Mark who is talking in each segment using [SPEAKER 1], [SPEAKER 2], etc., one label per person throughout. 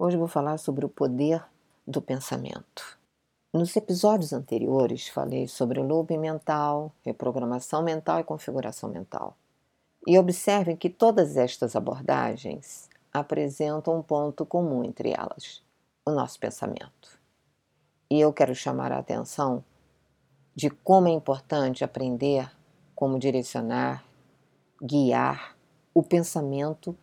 [SPEAKER 1] Hoje vou falar sobre o poder do pensamento. Nos episódios anteriores falei sobre o loop mental, reprogramação mental e configuração mental. E observem que todas estas abordagens apresentam um ponto comum entre elas: o nosso pensamento. E eu quero chamar a atenção de como é importante aprender como direcionar, guiar o pensamento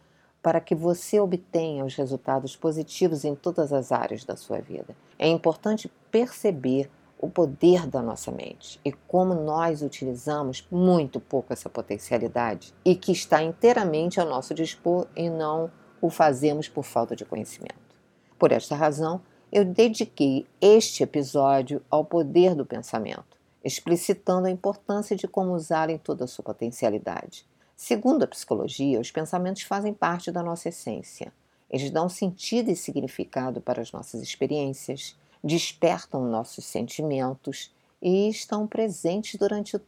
[SPEAKER 1] para que você obtenha os resultados positivos em todas as áreas da sua vida. É importante perceber o poder da nossa mente e como nós utilizamos muito pouco essa potencialidade e que está inteiramente ao nosso dispor e não o fazemos por falta de conhecimento. Por esta razão, eu dediquei este episódio ao poder do pensamento, explicitando a importância de como usar em toda a sua potencialidade Segundo a psicologia, os pensamentos fazem parte da nossa essência. Eles dão sentido e significado para as nossas experiências, despertam nossos sentimentos e estão presentes durante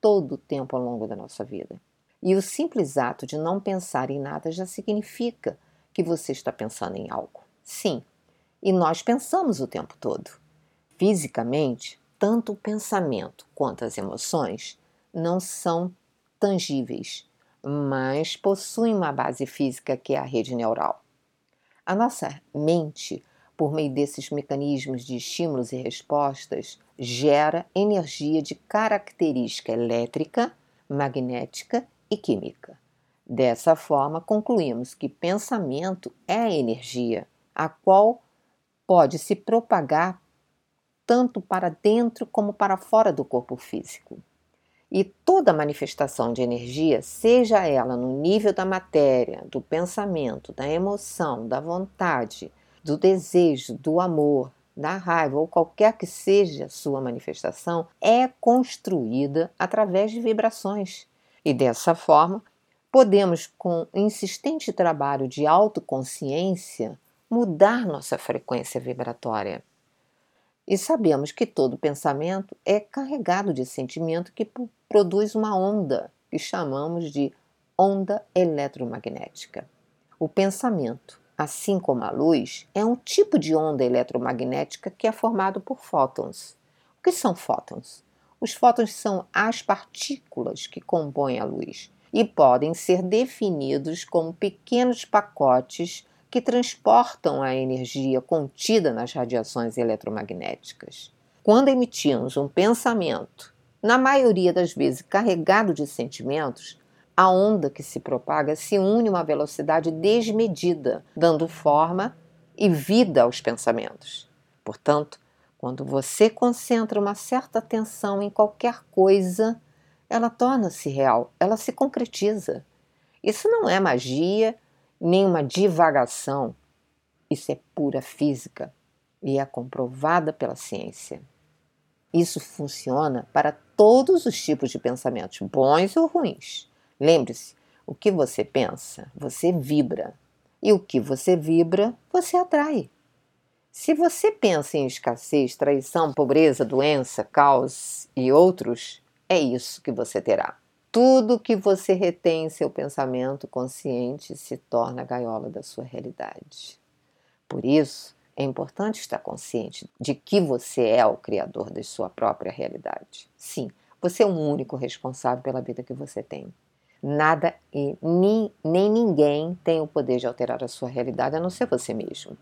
[SPEAKER 1] todo o tempo ao longo da nossa vida. E o simples ato de não pensar em nada já significa que você está pensando em algo. Sim, e nós pensamos o tempo todo. Fisicamente, tanto o pensamento quanto as emoções não são tangíveis, mas possuem uma base física que é a rede neural. A nossa mente, por meio desses mecanismos de estímulos e respostas, gera energia de característica elétrica, magnética e química. Dessa forma, concluímos que pensamento é energia, a qual pode se propagar tanto para dentro como para fora do corpo físico. E toda manifestação de energia, seja ela no nível da matéria, do pensamento, da emoção, da vontade, do desejo, do amor, da raiva ou qualquer que seja sua manifestação, é construída através de vibrações. E dessa forma, podemos, com insistente trabalho de autoconsciência, mudar nossa frequência vibratória. E sabemos que todo pensamento é carregado de sentimento que produz uma onda que chamamos de onda eletromagnética. O pensamento, assim como a luz, é um tipo de onda eletromagnética que é formado por fótons. O que são fótons? Os fótons são as partículas que compõem a luz e podem ser definidos como pequenos pacotes que transportam a energia contida nas radiações eletromagnéticas. Quando emitimos um pensamento, na maioria das vezes carregado de sentimentos, a onda que se propaga se une a uma velocidade desmedida, dando forma e vida aos pensamentos. Portanto, quando você concentra uma certa atenção em qualquer coisa, ela torna-se real, ela se concretiza. Isso não é magia nenhuma divagação. Isso é pura física e é comprovada pela ciência. Isso funciona para todos os tipos de pensamentos, bons ou ruins. Lembre-se, o que você pensa, você vibra. E o que você vibra, você atrai. Se você pensa em escassez, traição, pobreza, doença, caos e outros, é isso que você terá. Tudo que você retém em seu pensamento consciente se torna a gaiola da sua realidade. Por isso, é importante estar consciente de que você é o criador da sua própria realidade. Sim, você é o único responsável pela vida que você tem. Nada e nem, nem ninguém tem o poder de alterar a sua realidade a não ser você mesmo.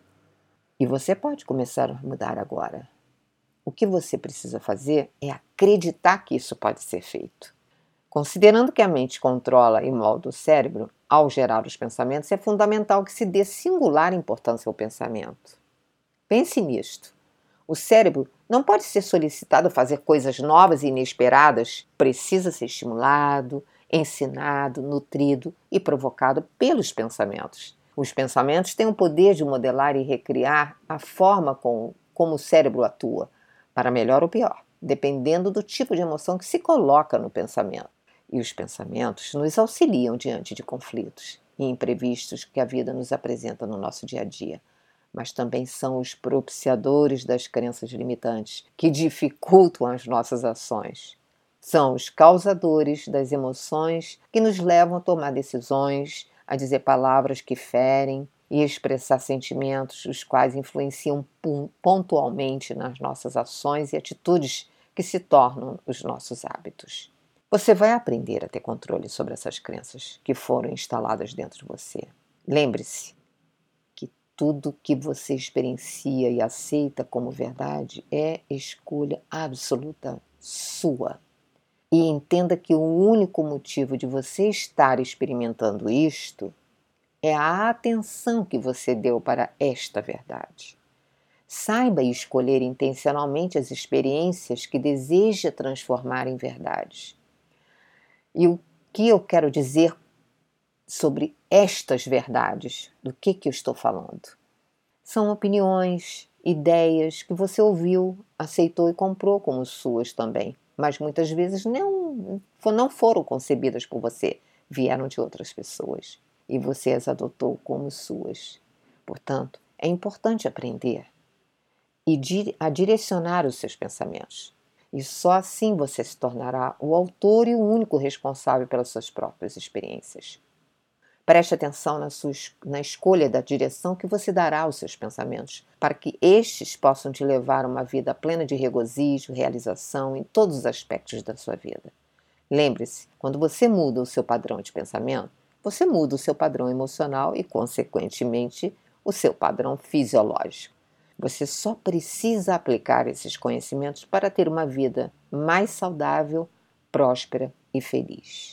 [SPEAKER 1] E você pode começar a mudar agora. O que você precisa fazer é acreditar que isso pode ser feito. Considerando que a mente controla e molda o cérebro ao gerar os pensamentos, é fundamental que se dê singular importância ao pensamento. Pense nisto. O cérebro não pode ser solicitado a fazer coisas novas e inesperadas, precisa ser estimulado, ensinado, nutrido e provocado pelos pensamentos. Os pensamentos têm o poder de modelar e recriar a forma com, como o cérebro atua, para melhor ou pior, dependendo do tipo de emoção que se coloca no pensamento e os pensamentos nos auxiliam diante de conflitos e imprevistos que a vida nos apresenta no nosso dia a dia, mas também são os propiciadores das crenças limitantes que dificultam as nossas ações. São os causadores das emoções que nos levam a tomar decisões, a dizer palavras que ferem e expressar sentimentos, os quais influenciam pontualmente nas nossas ações e atitudes que se tornam os nossos hábitos. Você vai aprender a ter controle sobre essas crenças que foram instaladas dentro de você. Lembre-se que tudo que você experiencia e aceita como verdade é escolha absoluta sua. E entenda que o único motivo de você estar experimentando isto é a atenção que você deu para esta verdade. Saiba escolher intencionalmente as experiências que deseja transformar em verdades. E o que eu quero dizer sobre estas verdades? Do que, que eu estou falando? São opiniões, ideias que você ouviu, aceitou e comprou como suas também, mas muitas vezes não, não foram concebidas por você, vieram de outras pessoas e você as adotou como suas. Portanto, é importante aprender e a direcionar os seus pensamentos. E só assim você se tornará o autor e o único responsável pelas suas próprias experiências. Preste atenção na, sua, na escolha da direção que você dará aos seus pensamentos, para que estes possam te levar a uma vida plena de regozijo, realização em todos os aspectos da sua vida. Lembre-se, quando você muda o seu padrão de pensamento, você muda o seu padrão emocional e, consequentemente, o seu padrão fisiológico. Você só precisa aplicar esses conhecimentos para ter uma vida mais saudável, próspera e feliz.